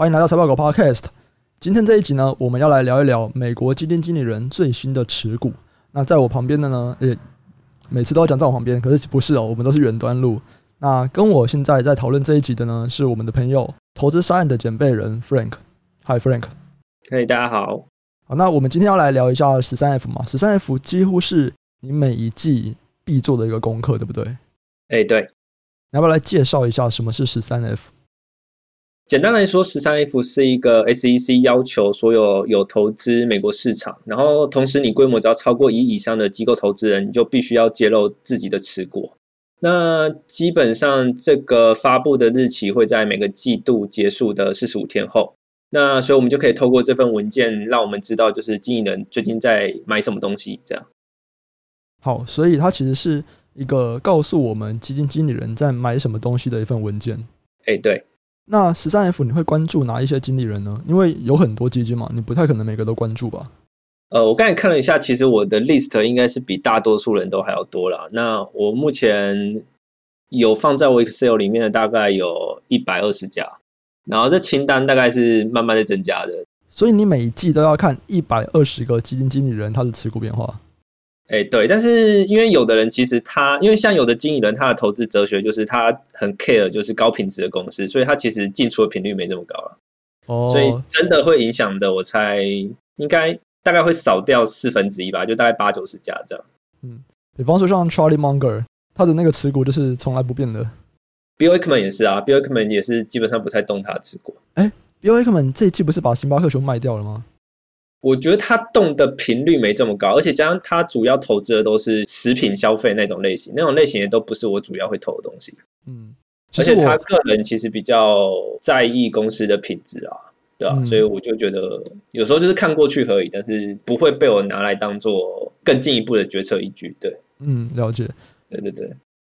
欢迎来到财报狗 Podcast。今天这一集呢，我们要来聊一聊美国基金经理人最新的持股。那在我旁边的呢，也，每次都要讲在我旁边，可是不是哦，我们都是远端录。那跟我现在在讨论这一集的呢，是我们的朋友投资沙案的简贝人 Frank。Hi Frank，嘿，大家好。好，那我们今天要来聊一下十三 F 嘛，十三 F 几乎是你每一季必做的一个功课，对不对？哎，对。你要不要来介绍一下什么是十三 F？简单来说，十三 F 是一个 SEC 要求所有有投资美国市场，然后同时你规模只要超过一以上的机构投资人，你就必须要揭露自己的持股。那基本上这个发布的日期会在每个季度结束的四十五天后。那所以我们就可以透过这份文件，让我们知道就是经理人最近在买什么东西。这样。好，所以它其实是一个告诉我们基金经理人在买什么东西的一份文件。哎，对。那十三 F 你会关注哪一些经理人呢？因为有很多基金嘛，你不太可能每个都关注吧？呃，我刚才看了一下，其实我的 list 应该是比大多数人都还要多了。那我目前有放在我 Excel 里面的大概有一百二十家，然后这清单大概是慢慢在增加的。所以你每一季都要看一百二十个基金经理人他的持股变化。哎、欸，对，但是因为有的人其实他，因为像有的经理人，他的投资哲学就是他很 care，就是高品质的公司，所以他其实进出的频率没那么高了。哦，所以真的会影响的，我猜应该大概会少掉四分之一吧，就大概八九十家这样。嗯，比方说像 Charlie Munger，他的那个持股就是从来不变的。Bill Ackman 也是啊，Bill Ackman 也是基本上不太动他的持股。哎、欸、，Bill Ackman 这一季不是把星巴克全卖掉了吗？我觉得他动的频率没这么高，而且加上他主要投资的都是食品消费那种类型，那种类型也都不是我主要会投的东西。嗯，而且他个人其实比较在意公司的品质啊，对啊，嗯，所以我就觉得有时候就是看过去而已，但是不会被我拿来当做更进一步的决策依据。对，嗯，了解。对对对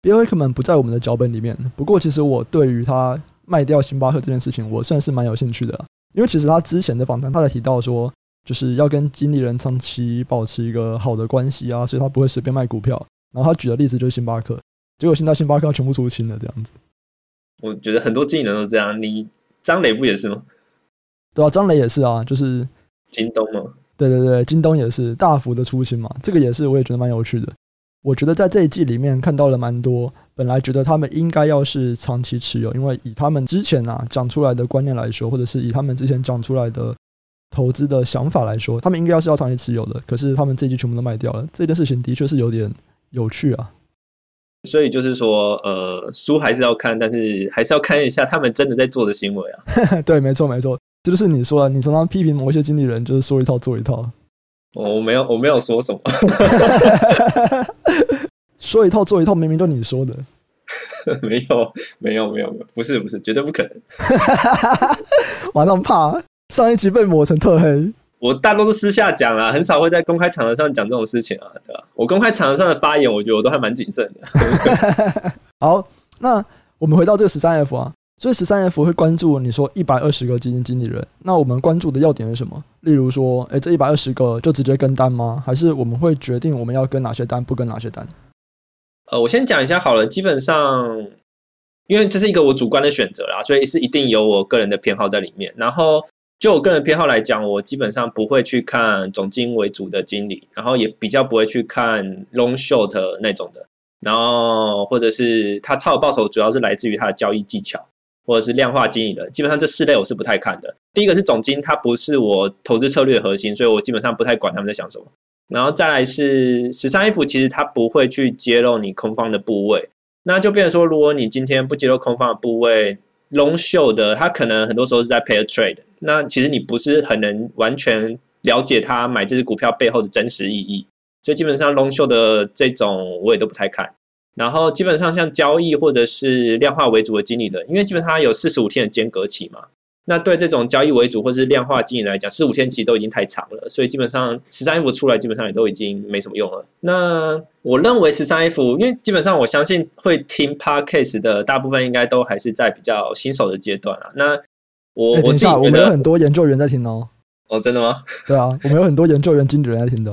，Bill Ackman 不在我们的脚本里面，不过其实我对于他卖掉星巴克这件事情，我算是蛮有兴趣的，因为其实他之前的访谈，他在提到说。就是要跟经理人长期保持一个好的关系啊，所以他不会随便卖股票。然后他举的例子就是星巴克，结果现在星巴克全部出清了，这样子。我觉得很多经理人都这样，你张磊不也是吗？对啊，张磊也是啊，就是京东嘛。对对对，京东也是大幅的出清嘛，这个也是我也觉得蛮有趣的。我觉得在这一季里面看到了蛮多，本来觉得他们应该要是长期持有，因为以他们之前啊讲出来的观念来说，或者是以他们之前讲出来的。投资的想法来说，他们应该要是要长期持有的，可是他们这一季全部都卖掉了，这件事情的确是有点有趣啊。所以就是说，呃，书还是要看，但是还是要看一下他们真的在做的行为啊。对，没错，没错，这就是你说的，你常常批评某些经理人，就是说一套做一套。我没有，我没有说什么。说一套做一套，明明都你说的。没有，没有，没有，没有，不是，不是，绝对不可能。马上怕。上一集被抹成特黑，我大多数私下讲啦，很少会在公开场合上讲这种事情啊，对吧？我公开场合上的发言，我觉得我都还蛮谨慎的。好，那我们回到这个十三 F 啊，所以十三 F 会关注你说一百二十个基金经理人，那我们关注的要点是什么？例如说，诶，这一百二十个就直接跟单吗？还是我们会决定我们要跟哪些单，不跟哪些单？呃，我先讲一下好了，基本上，因为这是一个我主观的选择啦，所以是一定有我个人的偏好在里面，然后。就我个人偏好来讲，我基本上不会去看总经为主的经理，然后也比较不会去看 long short 那种的，然后或者是他超额报酬主要是来自于他的交易技巧，或者是量化经理的，基本上这四类我是不太看的。第一个是总经，它不是我投资策略的核心，所以我基本上不太管他们在想什么。然后再来是十三 F，其实它不会去揭露你空方的部位，那就变成说，如果你今天不揭露空方的部位。Long show 的，他可能很多时候是在 pair trade，那其实你不是很能完全了解他买这只股票背后的真实意义，所以基本上 long show 的这种我也都不太看。然后基本上像交易或者是量化为主的经理人，因为基本上有四十五天的间隔期嘛。那对这种交易为主或是量化经营来讲，四五天其实都已经太长了，所以基本上十三 F 出来基本上也都已经没什么用了。那我认为十三 F，因为基本上我相信会听 Podcast 的大部分应该都还是在比较新手的阶段啊。那我、欸、我自己觉得我们有很多研究员在听哦。哦，真的吗？对啊，我们有很多研究员、经理人在听的。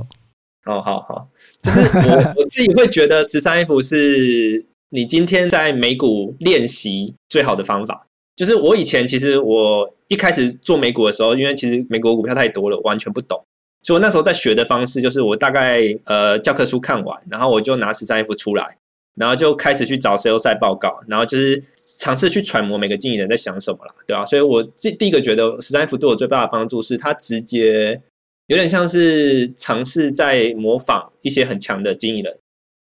哦，好好，就是我我自己会觉得十三 F 是你今天在美股练习最好的方法。就是我以前其实我一开始做美股的时候，因为其实美国股票太多了，完全不懂。所以我那时候在学的方式就是，我大概呃教科书看完，然后我就拿十三 F 出来，然后就开始去找 sell side 报告，然后就是尝试去揣摩每个经理人在想什么啦，对吧、啊？所以我第第一个觉得十三 F 对我最大的帮助是，它直接有点像是尝试在模仿一些很强的经理人，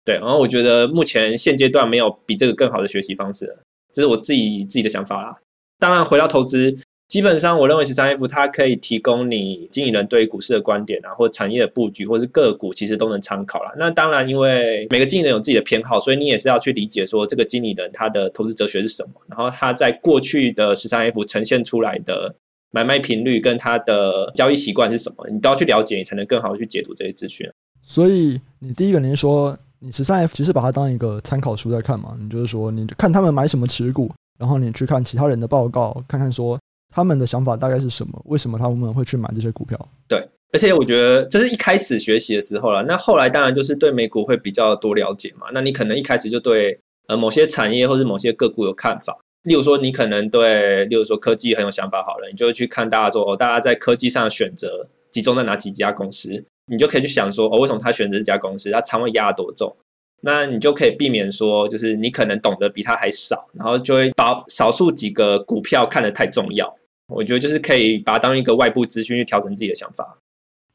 对。然后我觉得目前现阶段没有比这个更好的学习方式了，这是我自己自己的想法啦。当然，回到投资。基本上，我认为十三 F 它可以提供你经理人对股市的观点啊，或产业的布局，或是个股，其实都能参考啦。那当然，因为每个经理人有自己的偏好，所以你也是要去理解说这个经理人他的投资哲学是什么，然后他在过去的十三 F 呈现出来的买卖频率跟他的交易习惯是什么，你都要去了解，你才能更好的去解读这些资讯。所以，你第一个，您说你十三 F 其实把它当一个参考书在看嘛？你就是说，你看他们买什么持股，然后你去看其他人的报告，看看说。他们的想法大概是什么？为什么他们会去买这些股票？对，而且我觉得这是一开始学习的时候了。那后来当然就是对美股会比较多了解嘛。那你可能一开始就对呃某些产业或者某些个股有看法。例如说，你可能对，例如说科技很有想法，好了，你就去看大家说哦，大家在科技上选择集中在哪几家公司，你就可以去想说哦，为什么他选择这家公司？他仓位压多重？那你就可以避免说，就是你可能懂得比他还少，然后就会把少数几个股票看得太重要。我觉得就是可以把它当一个外部资讯去调整自己的想法。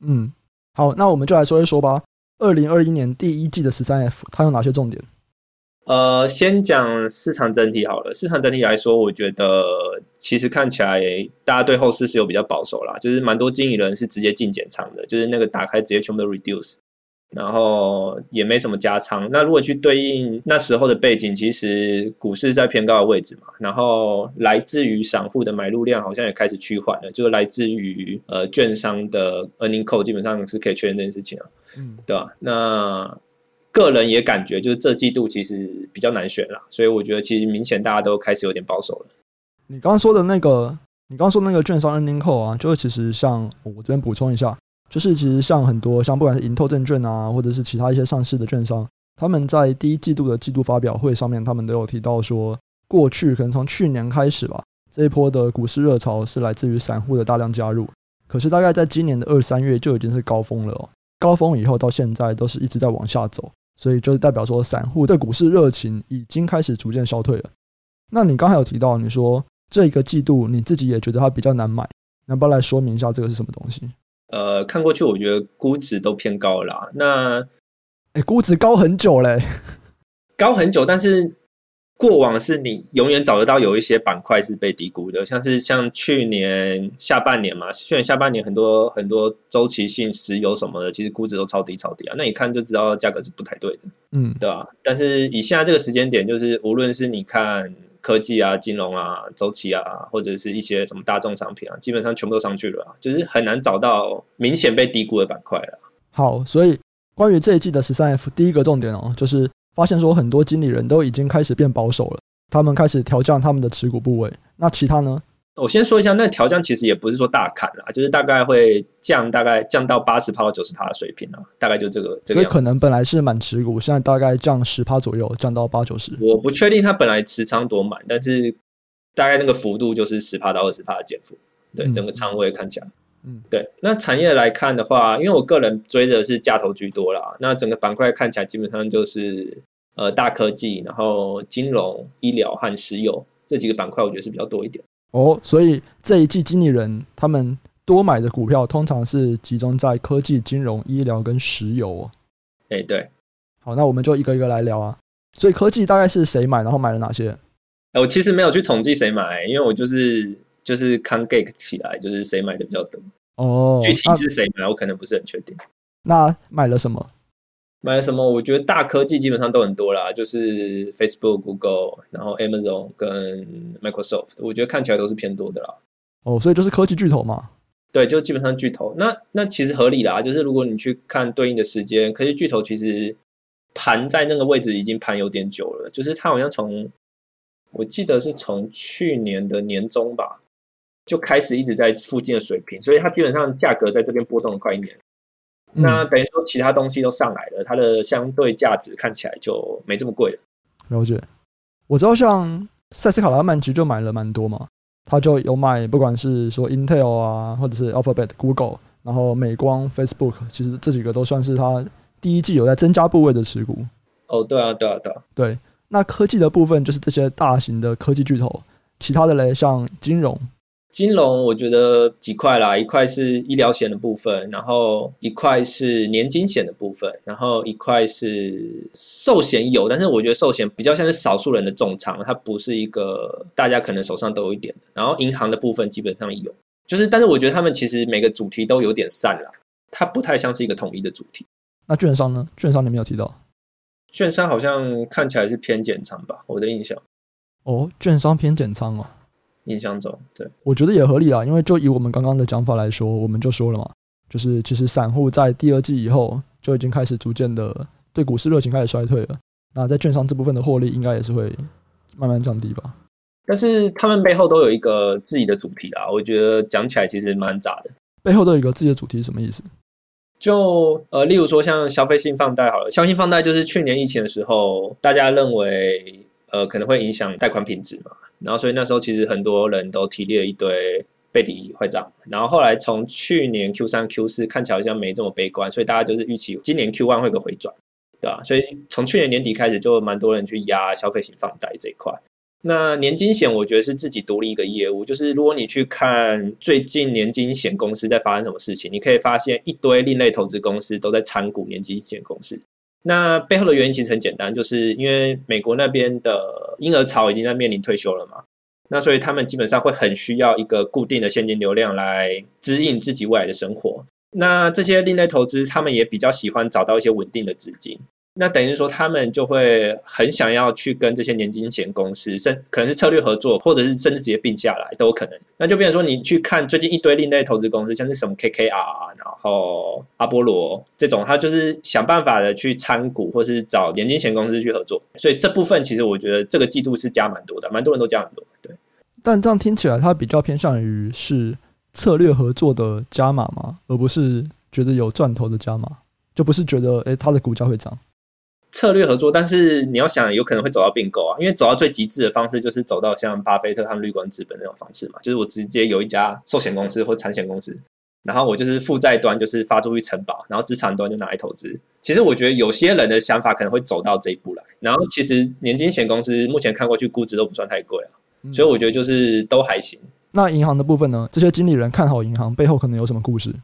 嗯，好，那我们就来说一说吧。二零二一年第一季的十三 F 它有哪些重点？呃，先讲市场整体好了。市场整体来说，我觉得其实看起来大家对后市是有比较保守啦，就是蛮多经理人是直接进减仓的，就是那个打开直接全部都 reduce。然后也没什么加仓。那如果去对应那时候的背景，其实股市在偏高的位置嘛。然后来自于散户的买入量好像也开始趋缓了，就是来自于呃券商的 earning call 基本上是可以确认这件事情啊，嗯，对吧？那个人也感觉就是这季度其实比较难选了，所以我觉得其实明显大家都开始有点保守了。你刚刚说的那个，你刚刚说那个券商 earning 口啊，就是其实像我这边补充一下。就是其实像很多像不管是盈透证券啊，或者是其他一些上市的券商，他们在第一季度的季度发表会上面，他们都有提到说，过去可能从去年开始吧，这一波的股市热潮是来自于散户的大量加入。可是大概在今年的二三月就已经是高峰了哦，高峰以后到现在都是一直在往下走，所以就代表说散户对股市热情已经开始逐渐消退了。那你刚才有提到，你说这个季度你自己也觉得它比较难买，能不能来说明一下这个是什么东西？呃，看过去我觉得估值都偏高了啦。那，哎、欸，估值高很久嘞，高很久。但是过往是你永远找得到有一些板块是被低估的，像是像去年下半年嘛，去年下半年很多很多周期性石油什么的，其实估值都超低超低啊。那你看就知道价格是不太对的，嗯，对吧？但是以现在这个时间点，就是无论是你看。科技啊，金融啊，周期啊，或者是一些什么大众商品啊，基本上全部都上去了啊，就是很难找到明显被低估的板块了。好，所以关于这一季的十三 F，第一个重点哦，就是发现说很多经理人都已经开始变保守了，他们开始调降他们的持股部位。那其他呢？我先说一下，那调降其实也不是说大砍啦，就是大概会降，大概降到八十趴到九十趴的水平啊，大概就这个。这个、所以可能本来是满持股，现在大概降十趴左右，降到八九十。我不确定它本来持仓多满，但是大概那个幅度就是十趴到二十趴的减幅。对，整个仓位看起来，嗯，对。那产业来看的话，因为我个人追的是价投居多啦，那整个板块看起来基本上就是呃大科技，然后金融、医疗和石油这几个板块，我觉得是比较多一点。哦，所以这一季经理人他们多买的股票，通常是集中在科技、金融、医疗跟石油哦。哎，对，好，那我们就一个一个来聊啊。所以科技大概是谁买，然后买了哪些？我其实没有去统计谁买，因为我就是就是看 gate 起来，就是谁买的比较多。哦，具体是谁买，我可能不是很确定。那买了什么？买了什么？我觉得大科技基本上都很多啦，就是 Facebook、Google，然后 Amazon 跟 Microsoft，我觉得看起来都是偏多的啦。哦，所以就是科技巨头嘛。对，就基本上巨头。那那其实合理啦，就是如果你去看对应的时间，科技巨头其实盘在那个位置已经盘有点久了，就是它好像从我记得是从去年的年中吧，就开始一直在附近的水平，所以它基本上价格在这边波动了快一年。那等于说，其他东西都上来了，它的相对价值看起来就没这么贵了。了解，我知道像塞斯·卡拉曼其实就买了蛮多嘛，他就有买，不管是说 Intel 啊，或者是 Alphabet、Google，然后美光、Facebook，其实这几个都算是他第一季有在增加部位的持股。哦，对啊，对啊，对啊，对。那科技的部分就是这些大型的科技巨头，其他的嘞，像金融。金融我觉得几块啦，一块是医疗险的部分，然后一块是年金险的部分，然后一块是寿险有，但是我觉得寿险比较像是少数人的重仓，它不是一个大家可能手上都有一点的。然后银行的部分基本上有，就是但是我觉得他们其实每个主题都有点散了，它不太像是一个统一的主题。那券商呢？券商你没有提到，券商好像看起来是偏减仓吧？我的印象。哦，券商偏减仓哦。印象中，对，我觉得也合理啊，因为就以我们刚刚的讲法来说，我们就说了嘛，就是其实散户在第二季以后就已经开始逐渐的对股市热情开始衰退了。那在券商这部分的获利应该也是会慢慢降低吧。但是他们背后都有一个自己的主题啊，我觉得讲起来其实蛮杂的。背后都有一个自己的主题是什么意思？就呃，例如说像消费性放贷好了，消费性放贷就是去年疫情的时候，大家认为呃可能会影响贷款品质嘛。然后，所以那时候其实很多人都提列一堆背离坏账。然后后来从去年 Q 三、Q 四看起来好像没这么悲观，所以大家就是预期今年 Q one 会有个回转，对吧？所以从去年年底开始就蛮多人去压消费型放贷这一块。那年金险我觉得是自己独立一个业务，就是如果你去看最近年金险公司在发生什么事情，你可以发现一堆另类投资公司都在参股年金险公司。那背后的原因其实很简单，就是因为美国那边的婴儿潮已经在面临退休了嘛，那所以他们基本上会很需要一个固定的现金流量来支应自己未来的生活。那这些另类投资，他们也比较喜欢找到一些稳定的资金。那等于说，他们就会很想要去跟这些年金险公司，甚可能是策略合作，或者是甚至直接并下来都有可能。那就变成说，你去看最近一堆另类投资公司，像是什么 KKR，然后阿波罗这种，他就是想办法的去参股，或是找年金险公司去合作。所以这部分其实我觉得这个季度是加蛮多的，蛮多人都加很多。对，但这样听起来，它比较偏向于是策略合作的加码吗？而不是觉得有赚头的加码，就不是觉得诶，它的股价会涨。策略合作，但是你要想，有可能会走到并购啊，因为走到最极致的方式就是走到像巴菲特他们绿光资本那种方式嘛，就是我直接有一家寿险公司或产险公司，然后我就是负债端就是发出去承保，然后资产端就拿来投资。其实我觉得有些人的想法可能会走到这一步来，然后其实年金险公司目前看过去估值都不算太贵啊，所以我觉得就是都还行。嗯。那银行的部分呢？这些经理人看好银行背后可能有什么故事？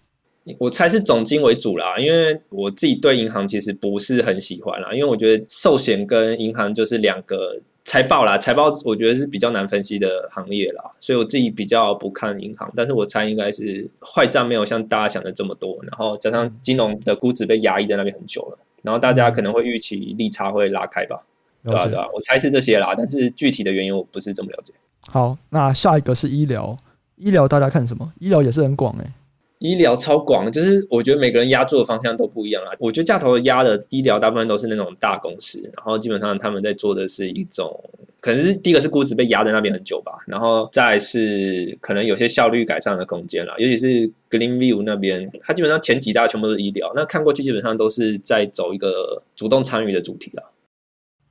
我猜是总金为主啦，因为我自己对银行其实不是很喜欢啦，因为我觉得寿险跟银行就是两个财报啦，财报我觉得是比较难分析的行业啦，所以我自己比较不看银行，但是我猜应该是坏账没有像大家想的这么多，然后加上金融的估值被压抑在那边很久了，然后大家可能会预期利差会拉开吧，对啊对啊，我猜是这些啦，但是具体的原因我不是这么了解。好，那下一个是医疗，医疗大家看什么？医疗也是很广诶、欸。医疗超广，就是我觉得每个人压住的方向都不一样啊。我觉得价头压的医疗大部分都是那种大公司，然后基本上他们在做的是一种，可能是第一个是估值被压在那边很久吧，然后再是可能有些效率改善的空间啦。尤其是 Greenview 那边，它基本上前几大全部都是医疗，那看过去基本上都是在走一个主动参与的主题啦。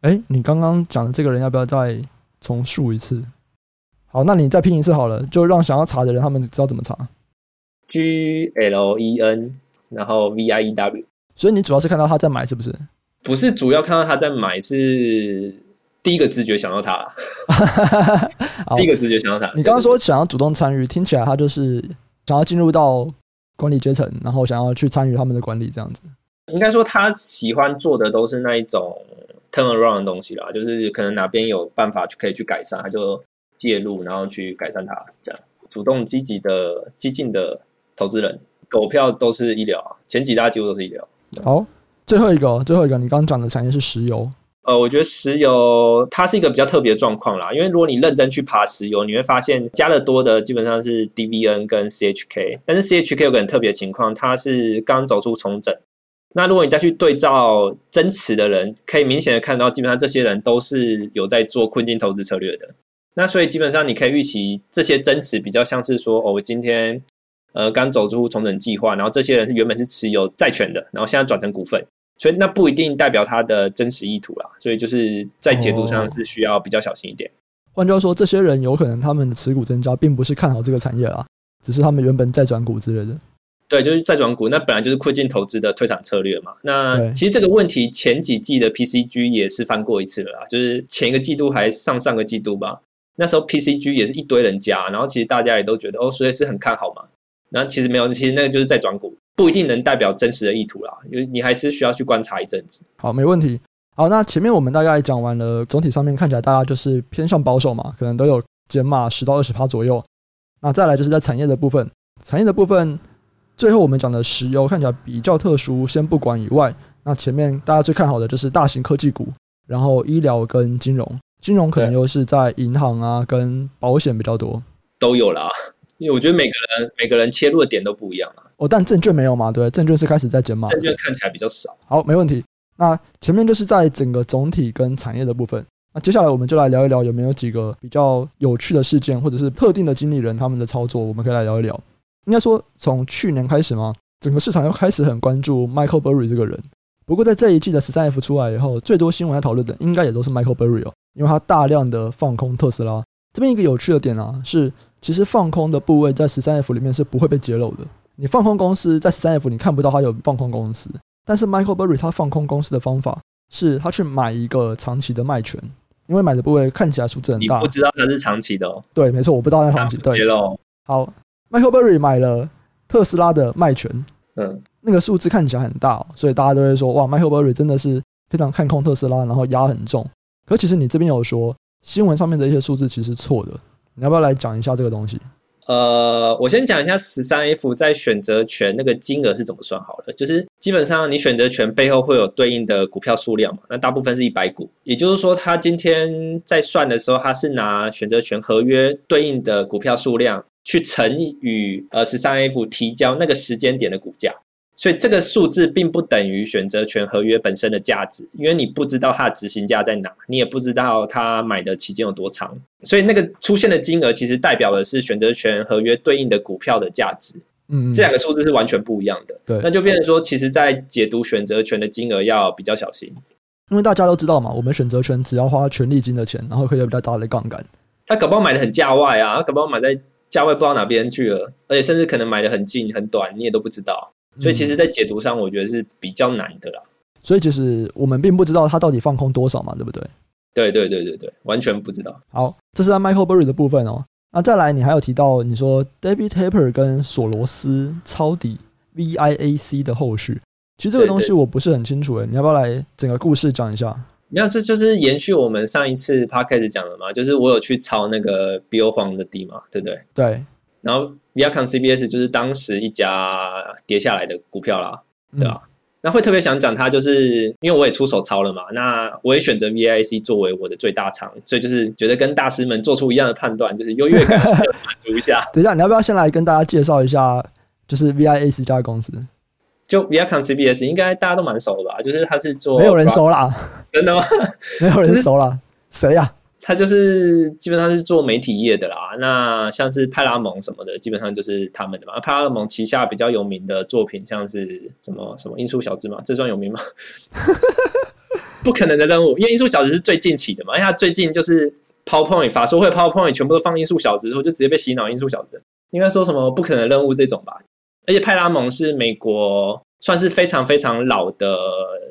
哎，你刚刚讲的这个人要不要再重述一次？好，那你再拼一次好了，就让想要查的人他们知道怎么查。G L E N，然后 V I E W，所以你主要是看到他在买，是不是？不是主要看到他在买，是第一个直觉想到他。第一个直觉想到他。你刚刚说想要主动参与，听起来他就是想要进入到管理阶层，然后想要去参与他们的管理这样子。应该说他喜欢做的都是那一种 turn around 的东西啦，就是可能哪边有办法去可以去改善，他就介入，然后去改善它，这样主动积极的激进的。投资人狗票都是医疗啊，前几大几乎都是医疗。好，最后一个，最后一个，你刚刚讲的产业是石油。呃，我觉得石油它是一个比较特别的状况啦，因为如果你认真去爬石油，你会发现加的多的基本上是 DVN 跟 CHK，但是 CHK 有个很特别的情况，它是刚走出重整。那如果你再去对照增持的人，可以明显的看到，基本上这些人都是有在做困境投资策略的。那所以基本上你可以预期，这些增持比较像是说，哦，我今天。呃，刚走出重整计划，然后这些人是原本是持有债权的，然后现在转成股份，所以那不一定代表他的真实意图啦，所以就是在解读上是需要比较小心一点。换句话说，这些人有可能他们的持股增加，并不是看好这个产业啦，只是他们原本在转股之类的。对，就是在转股，那本来就是困境投资的退场策略嘛。那其实这个问题前几季的 PCG 也是翻过一次了啦，就是前一个季度还上上个季度吧。那时候 PCG 也是一堆人加，然后其实大家也都觉得哦，所以是很看好嘛。然后其实没有，其实那个就是在转股，不一定能代表真实的意图啦，因为你还是需要去观察一阵子。好，没问题。好，那前面我们大概讲完了，总体上面看起来大家就是偏向保守嘛，可能都有减码十到二十趴左右。那再来就是在产业的部分，产业的部分。最后我们讲的石油看起来比较特殊，先不管以外，那前面大家最看好的就是大型科技股，然后医疗跟金融，金融可能又是在银行啊跟保险比较多，都有啦。因为我觉得每个人每个人切入的点都不一样啊。哦，但证券没有嘛？对，证券是开始在减码，证券看起来比较少。好，没问题。那前面就是在整个总体跟产业的部分，那接下来我们就来聊一聊有没有几个比较有趣的事件，或者是特定的经理人他们的操作，我们可以来聊一聊。应该说，从去年开始嘛，整个市场又开始很关注 Michael Burry 这个人。不过，在这一季的十三 F 出来以后，最多新闻在讨论的应该也都是 Michael Burry 哦，因为他大量的放空特斯拉。这边一个有趣的点啊，是其实放空的部位在十三 F 里面是不会被揭露的。你放空公司在十三 F 你看不到它有放空公司，但是 Michael Burry 他放空公司的方法是他去买一个长期的卖权，因为买的部位看起来数字很大。你不知道它是长期的哦？对，没错，我不知道它长期。对，揭露好。Michael Burry 买了特斯拉的卖权，嗯，那个数字看起来很大哦，所以大家都会说哇，Michael Burry 真的是非常看空特斯拉，然后压很重。可其实你这边有说新闻上面的一些数字其实是错的，你要不要来讲一下这个东西？呃，我先讲一下十三 F 在选择权那个金额是怎么算好了，就是基本上你选择权背后会有对应的股票数量嘛，那大部分是一百股，也就是说他今天在算的时候，他是拿选择权合约对应的股票数量。去乘以呃十三 F 提交那个时间点的股价，所以这个数字并不等于选择权合约本身的价值，因为你不知道它的执行价在哪，你也不知道它买的期间有多长，所以那个出现的金额其实代表的是选择权合约对应的股票的价值。嗯，这两个数字是完全不一样的。对，那就变成说，其实在解读选择权的金额要比较小心，因为大家都知道嘛，我们选择权只要花权利金的钱，然后可以有比较大的杠杆。他搞不好买的很价外啊，他搞不好买在。价外不知道哪边去了，而且甚至可能买的很近很短，你也都不知道。所以其实，在解读上，我觉得是比较难的啦。所以其实我们并不知道他到底放空多少嘛，对不对？对对对对对，完全不知道。好，这是在 Michael Burry 的部分哦。那再来，你还有提到你说 David Tapper 跟索罗斯抄底 VIAC 的后续，其实这个东西我不是很清楚诶，你要不要来整个故事讲一下？没有，这就是延续我们上一次 podcast 讲的嘛，就是我有去抄那个 BO 黄的底嘛，对不对？对。然后 Viacom CBS 就是当时一家跌下来的股票啦，对吧？嗯、那会特别想讲它，就是因为我也出手抄了嘛，那我也选择 VIC 作为我的最大仓，所以就是觉得跟大师们做出一样的判断，就是优越感满足一下。等一下，你要不要先来跟大家介绍一下，就是 VIAC 这家公司？就 Viacom CBS 应该大家都蛮熟的吧？就是他是做没有人熟啦，真的吗？没有人熟啦，谁呀？他就是基本上是做媒体业的啦。那像是派拉蒙什么的，基本上就是他们的嘛。派拉蒙旗下比较有名的作品，像是什么什么《音速小子》嘛，这算有名吗？不可能的任务，因为《音速小子》是最近起的嘛。因为他最近就是 PowerPoint 法说会 PowerPoint 全部都放《音速小子》，我就直接被洗脑《音速小子》。应该说什么不可能任务这种吧。而且派拉蒙是美国算是非常非常老的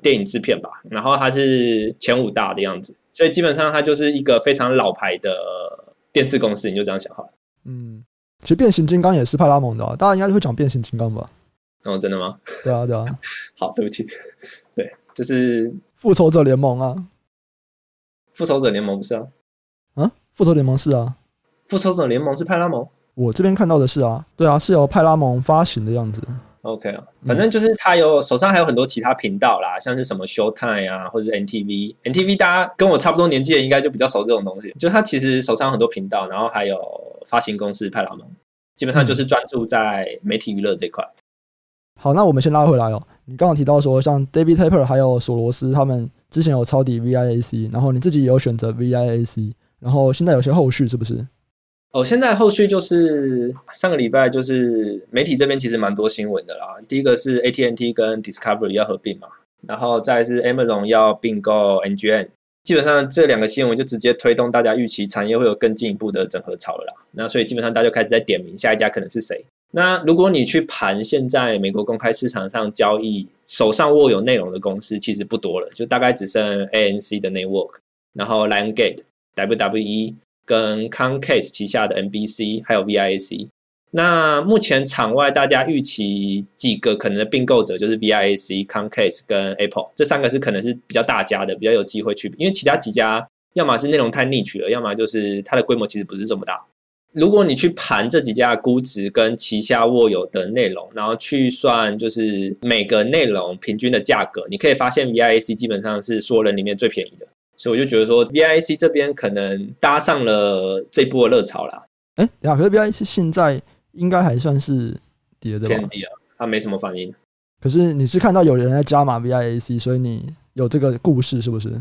电影制片吧，然后它是前五大的样子，所以基本上它就是一个非常老牌的电视公司，你就这样想好了。嗯，其实变形金刚也是派拉蒙的，大家应该都会讲变形金刚吧？哦，真的吗？对啊，对啊。好，对不起，对，就是复仇者联盟啊。复仇者联盟不是啊？啊，复仇联盟是啊。复仇者联盟是派拉蒙。我这边看到的是啊，对啊，是由派拉蒙发行的样子。OK 啊，反正就是他有手上还有很多其他频道啦，像是什么 Showtime 啊，或者 NTV。NTV 大家跟我差不多年纪的，应该就比较熟这种东西。就他其实手上很多频道，然后还有发行公司派拉蒙，基本上就是专注在媒体娱乐这块。好，那我们先拉回来哦。你刚刚提到说，像 David Tepper 还有索罗斯他们之前有抄底 VIAC，然后你自己也有选择 VIAC，然后现在有些后续是不是？哦，现在后续就是上个礼拜，就是媒体这边其实蛮多新闻的啦。第一个是 AT&T 跟 Discovery 要合并嘛，然后再是 Amazon 要并购 NGN。基本上这两个新闻就直接推动大家预期产业会有更进一步的整合潮了啦。那所以基本上大家就开始在点名下一家可能是谁。那如果你去盘现在美国公开市场上交易手上握有内容的公司，其实不多了，就大概只剩 ANC 的 Network，然后 Lionsgate、WWE 跟 Comcast 旗下的 NBC，还有 VIC，。那目前场外大家预期几个可能的并购者就是 VIC、Comcast 跟 Apple 这三个是可能是比较大家的，比较有机会去，因为其他几家要么是内容太逆取了，要么就是它的规模其实不是这么大。如果你去盘这几家估值跟旗下握有的内容，然后去算就是每个内容平均的价格，你可以发现 VIC 基本上是所有人里面最便宜的，所以我就觉得说 VIAC 这边可能搭上了这波热潮啦。哎，呀，可是 VIAC 现在。应该还算是跌的吧？偏低啊，它没什么反应。可是你是看到有人在加码 VIAC，所以你有这个故事是不是？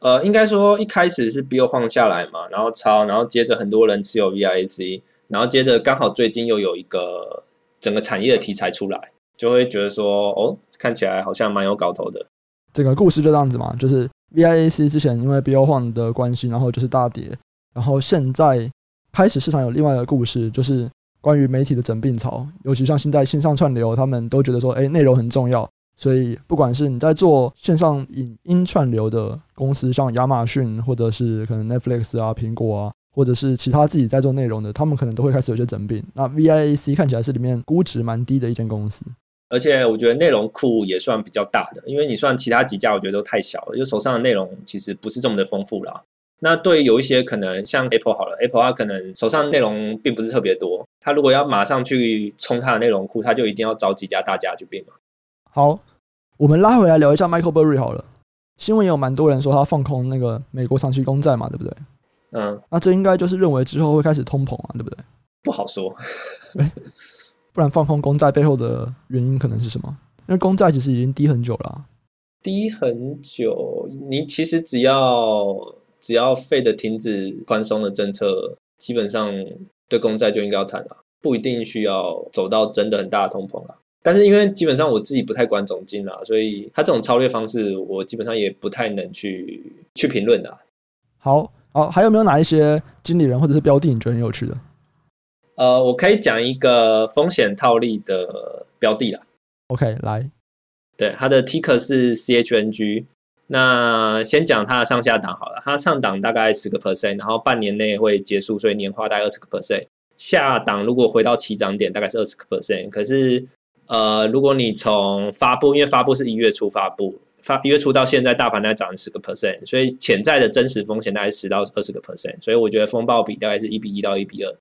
呃，应该说一开始是 Bill Hwang 下来嘛，然后抄，然后接着很多人持有 VIAC，然后接着刚好最近又有一个整个产业的题材出来，就会觉得说哦，看起来好像蛮有搞头的。整个故事就这样子嘛，就是 VIAC 之前因为 Bill Hwang 的关系，然后就是大跌，然后现在开始市场有另外一个故事，就是。关于媒体的整并潮，尤其像现在线上串流，他们都觉得说，哎，内容很重要。所以，不管是你在做线上影音串流的公司，像亚马逊，或者是可能 Netflix 啊、苹果啊，或者是其他自己在做内容的，他们可能都会开始有些整并。那 VIAC 看起来是里面估值蛮低的一间公司，而且我觉得内容库也算比较大的，因为你算其他几家，我觉得都太小了，就手上的内容其实不是这么的丰富啦。那对于有一些可能像 Apple 好了，Apple 它可能手上内容并不是特别多，它如果要马上去冲它的内容库，它就一定要找几家大家去并嘛。好，我们拉回来聊一下 Michael Burry 好了。新闻有蛮多人说他放空那个美国长期公债嘛，对不对？嗯，那这应该就是认为之后会开始通膨啊，对不对？不好说，不然放空公债背后的原因可能是什么？因为公债其实已经低很久了啊，低很久，你其实只要。只要 Fed 停止宽松的政策，基本上对公债就应该要谈了，不一定需要走到真的很大的通膨了。但是因为基本上我自己不太管总金啦，所以他这种超越方式，我基本上也不太能去去评论的。好，好，还有没有哪一些经理人或者是标的你觉得很有趣的？呃，我可以讲一个风险套利的标的啦。OK，来，对，它的 Ticker 是 CHNG。那先讲它的上下档好了，它上档大概十个 percent，然后半年内会结束，所以年化大概二十个 percent。下档如果回到起涨点，大概是二十个 percent。可是，呃，如果你从发布，因为发布是一月初发布，发一月初到现在大盘大概涨了十个 percent，所以潜在的真实风险大概是十到二十个 percent。所以我觉得风暴比大概是一比一到一比二，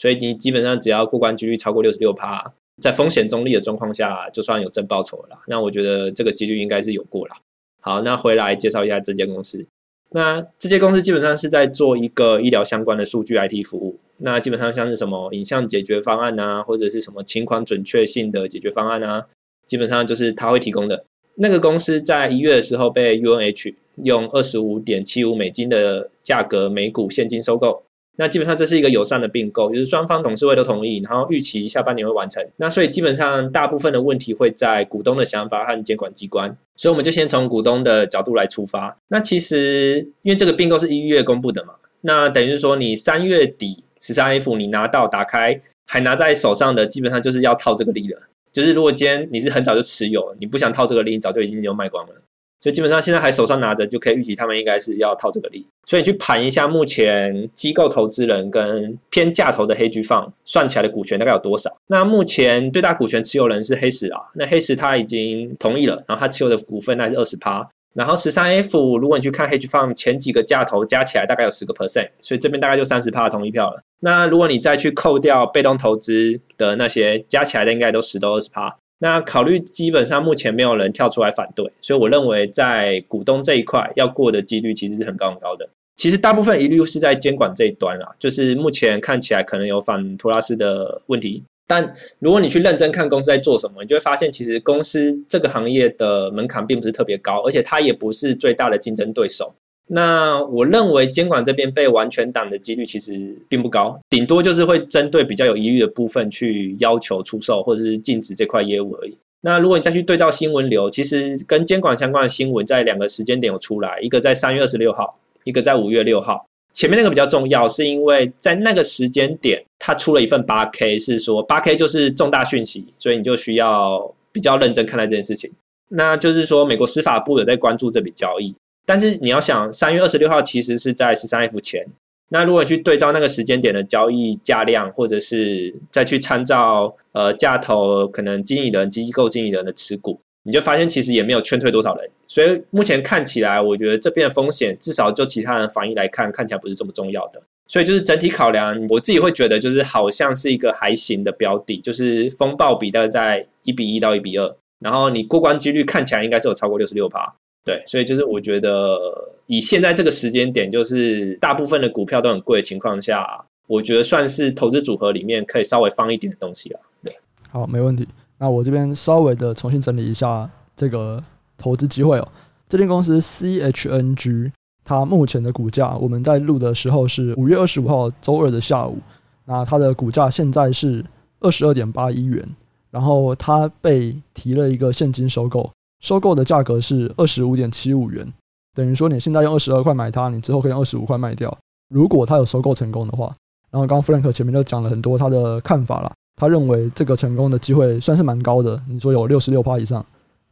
所以你基本上只要过关几率超过六十六趴，在风险中立的状况下，就算有正报酬了。那我觉得这个几率应该是有过了。好，那回来介绍一下这间公司。那这间公司基本上是在做一个医疗相关的数据 IT 服务。那基本上像是什么影像解决方案啊，或者是什么情况准确性的解决方案啊，基本上就是他会提供的。那个公司在一月的时候被 UNH 用二十五点七五美金的价格每股现金收购。那基本上这是一个友善的并购，就是双方董事会都同意，然后预期下半年会完成。那所以基本上大部分的问题会在股东的想法和监管机关，所以我们就先从股东的角度来出发。那其实因为这个并购是一月公布的嘛，那等于是说你三月底十三 F 你拿到打开还拿在手上的，基本上就是要套这个利了。就是如果今天你是很早就持有，你不想套这个利，你早就已经有卖光了。就基本上现在还手上拿着，就可以预期他们应该是要套这个利。所以你去盘一下，目前机构投资人跟偏价投的黑巨放算起来的股权大概有多少？那目前最大股权持有人是黑石啊，那黑石他已经同意了，然后他持有的股份大概是二十趴。然后十三 F 如果你去看 hedge fund 前几个价投加起来大概有十个 percent，所以这边大概就三十趴的同意票了。那如果你再去扣掉被动投资的那些加起来的，应该都十到二十趴。那考虑基本上目前没有人跳出来反对，所以我认为在股东这一块要过的几率其实是很高很高的。其实大部分疑虑是在监管这一端啦，就是目前看起来可能有反托拉斯的问题。但如果你去认真看公司在做什么，你就会发现其实公司这个行业的门槛并不是特别高，而且它也不是最大的竞争对手。那我认为监管这边被完全挡的几率其实并不高，顶多就是会针对比较有疑虑的部分去要求出售或者是禁止这块业务而已。那如果你再去对照新闻流，其实跟监管相关的新闻在两个时间点有出来，一个在三月二十六号，一个在五月六号。前面那个比较重要，是因为在那个时间点，它出了一份八 K，是说八 K 就是重大讯息，所以你就需要比较认真看待这件事情。那就是说，美国司法部有在关注这笔交易，但是你要想，三月二十六号其实是在十三 F 前。那如果去对照那个时间点的交易价量，或者是再去参照呃价投可能经理人、机构经理人的持股，你就发现其实也没有劝退多少人。所以目前看起来，我觉得这边的风险至少就其他人反应来看，看起来不是这么重要的。所以就是整体考量，我自己会觉得就是好像是一个还行的标的，就是风暴比大概在一比一到一比二，然后你过关几率看起来应该是有超过六十六趴。对，所以就是我觉得以现在这个时间点，就是大部分的股票都很贵的情况下，我觉得算是投资组合里面可以稍微放一点的东西了。对，好，没问题。那我这边稍微的重新整理一下这个投资机会哦。这间公司 CHNG，它目前的股价，我们在录的时候是五月二十五号周二的下午，那它的股价现在是二十二点八一元，然后它被提了一个现金收购。收购的价格是二十五点七五元，等于说你现在用二十二块买它，你之后可以用二十五块卖掉。如果它有收购成功的话，然后刚刚 Frank 前面就讲了很多他的看法了，他认为这个成功的机会算是蛮高的。你说有六十六趴以上，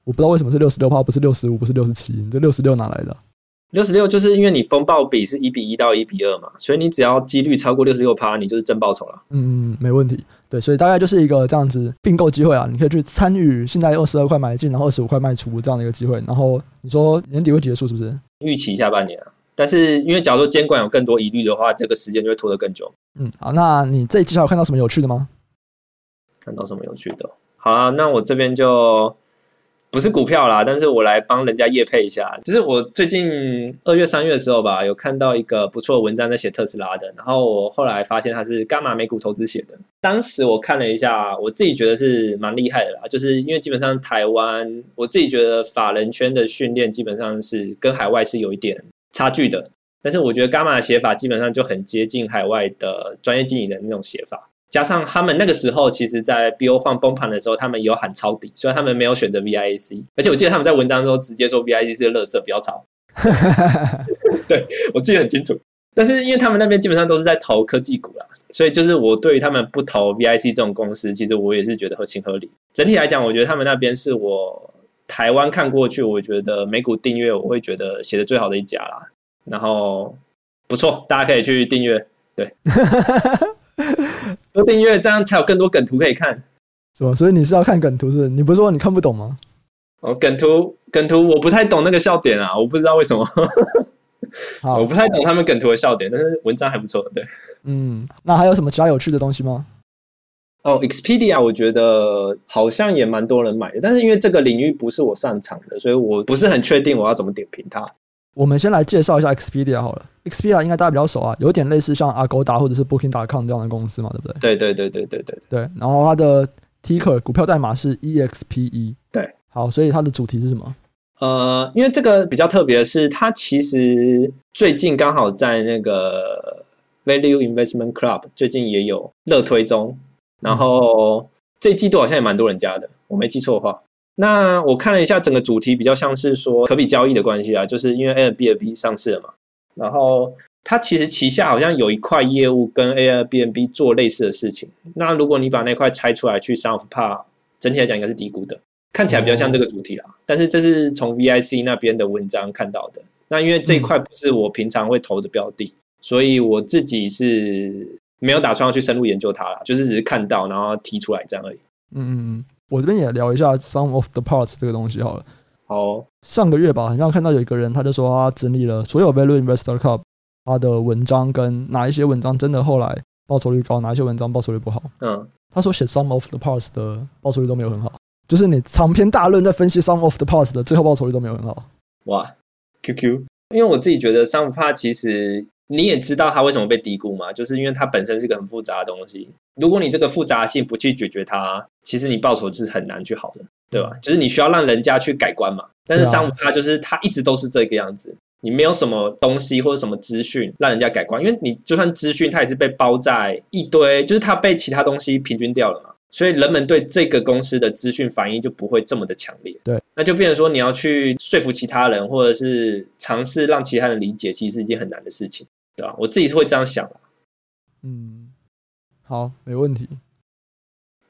我不知道为什么是六十六趴，不是六十五，不是六十七，你这六十六哪来的？六十六就是因为你风暴比是一比一到一比二嘛，所以你只要几率超过六十六趴，你就是真报酬了。嗯，没问题。对，所以大概就是一个这样子并购机会啊，你可以去参与，现在二十二块买进，然后二十五块卖出这样的一个机会。然后你说年底会结束是不是？预期下半年啊，但是因为假如说监管有更多疑虑的话，这个时间就会拖得更久。嗯，好，那你这一期还有看到什么有趣的吗？看到什么有趣的？好啊，那我这边就。不是股票啦，但是我来帮人家业配一下。就是我最近二月、三月的时候吧，有看到一个不错的文章在写特斯拉的，然后我后来发现他是伽马美股投资写的。当时我看了一下，我自己觉得是蛮厉害的啦，就是因为基本上台湾，我自己觉得法人圈的训练基本上是跟海外是有一点差距的，但是我觉得伽马的写法基本上就很接近海外的专业经理人那种写法。加上他们那个时候，其实，在 BO 放崩盘的时候，他们有喊抄底，所以他们没有选择 VIC。而且我记得他们在文章中直接说 VIC 是个垃圾，不要炒。对，我记得很清楚。但是因为他们那边基本上都是在投科技股啦，所以就是我对于他们不投 VIC 这种公司，其实我也是觉得合情合理。整体来讲，我觉得他们那边是我台湾看过去，我觉得美股订阅我会觉得写的最好的一家啦。然后不错，大家可以去订阅。对。多订阅，这样才有更多梗图可以看，是吧？所以你是要看梗图是不是？你不是说你看不懂吗？哦，梗图，梗图，我不太懂那个笑点啊，我不知道为什么，我不太懂他们梗图的笑点，但是文章还不错，对。嗯，那还有什么其他有趣的东西吗？哦，Expedia，我觉得好像也蛮多人买的，但是因为这个领域不是我擅长的，所以我不是很确定我要怎么点评它。我们先来介绍一下 Expedia 好了，Expedia 应该大家比较熟啊，有点类似像 Agoda 或者是 Booking.com 这样的公司嘛，对不对？对对对对对对对。然后它的 Ticker 股票代码是 EXPE。对，好，所以它的主题是什么？呃，因为这个比较特别的是，它其实最近刚好在那个 Value Investment Club 最近也有热推中，然后这季度好像也蛮多人加的，我没记错的话。那我看了一下整个主题，比较像是说可比交易的关系啊，就是因为 Airbnb 上市了嘛，然后它其实旗下好像有一块业务跟 Airbnb 做类似的事情。那如果你把那块拆出来去 Sum of Parts，整体来讲应该是低估的，看起来比较像这个主题啦。但是这是从 VIC 那边的文章看到的。那因为这一块不是我平常会投的标的，所以我自己是没有打算要去深入研究它啦，就是只是看到然后提出来这样而已。嗯。我这边也聊一下 Some of the Parts 这个东西好了。好，上个月吧，好像看到有一个人，他就说他整理了所有 Value Investor Club 他的文章，跟哪一些文章真的后来报酬率高，哪一些文章报酬率不好。嗯，他说写 Some of the Parts 的报酬率都没有很好，就是你长篇大论在分析 Some of the Parts 的最后报酬率都没有很好。哇，QQ，因为我自己觉得 Sum of the Parts 其实。你也知道它为什么被低估嘛？就是因为它本身是个很复杂的东西。如果你这个复杂性不去解决它，其实你报酬是很难去好的，对吧？就是你需要让人家去改观嘛。但是 of the Parts 就是它一直都是这个样子，你没有什么东西或者什么资讯让人家改观，因为你就算资讯，它也是被包在一堆，就是它被其他东西平均掉了嘛。所以人们对这个公司的资讯反应就不会这么的强烈。对，那就变成说你要去说服其他人，或者是尝试让其他人理解，其实是一件很难的事情，对吧？我自己是会这样想。嗯，好，没问题。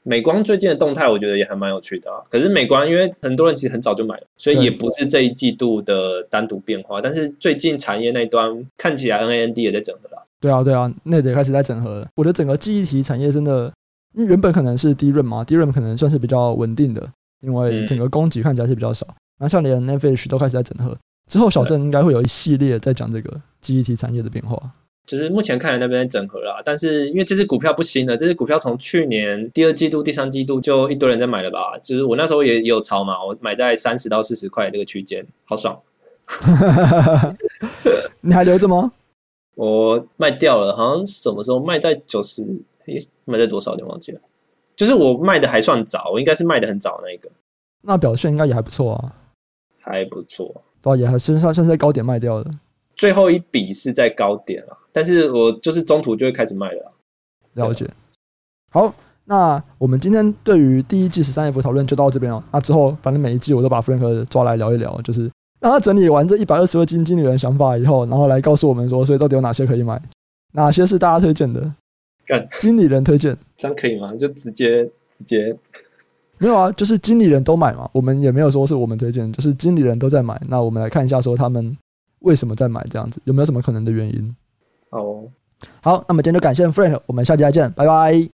美光最近的动态，我觉得也还蛮有趣的啊。可是美光，因为很多人其实很早就买了，所以也不是这一季度的单独变化。但是最近产业那端看起来，NAND 也在整合了。对啊，对啊，那得开始在整合了。我觉得整个记忆体产业真的，因为原本可能是 DRAM 嘛，DRAM 可能算是比较稳定的，因为整个供给看起来是比较少。然后像连 NAND Flash 都开始在整合之后，小镇应该会有一系列在讲这个记忆体产业的变化。就是目前看来那边在整合了，但是因为这支股票不新了，这支股票从去年第二季度、第三季度就一堆人在买了吧？就是我那时候也也有炒嘛，我买在三十到四十块这个区间，好爽。你还留着吗？我卖掉了，好像什么时候卖在九十？诶，卖在多少点忘记了。就是我卖的还算早，我应该是卖的很早那一个。那表现应该也还不错啊，还不错，对，也还是算算是在高点卖掉的。最后一笔是在高点了。但是我就是中途就会开始卖了，啊，了解。好，那我们今天对于第一季十三 F 讨论就到这边了。那之后，反正每一季我都把 Frank 抓来聊一聊，就是让他整理完这一百二十位基金经理人想法以后，然后来告诉我们说，所以到底有哪些可以买，哪些是大家推荐的？干经理人推荐，这样可以吗？就直接直接没有啊，就是经理人都买嘛。我们也没有说是我们推荐，就是经理人都在买。那我们来看一下，说他们为什么在买这样子，有没有什么可能的原因？哦，好，那么今天就感谢 Frank，我们下期再见，拜拜。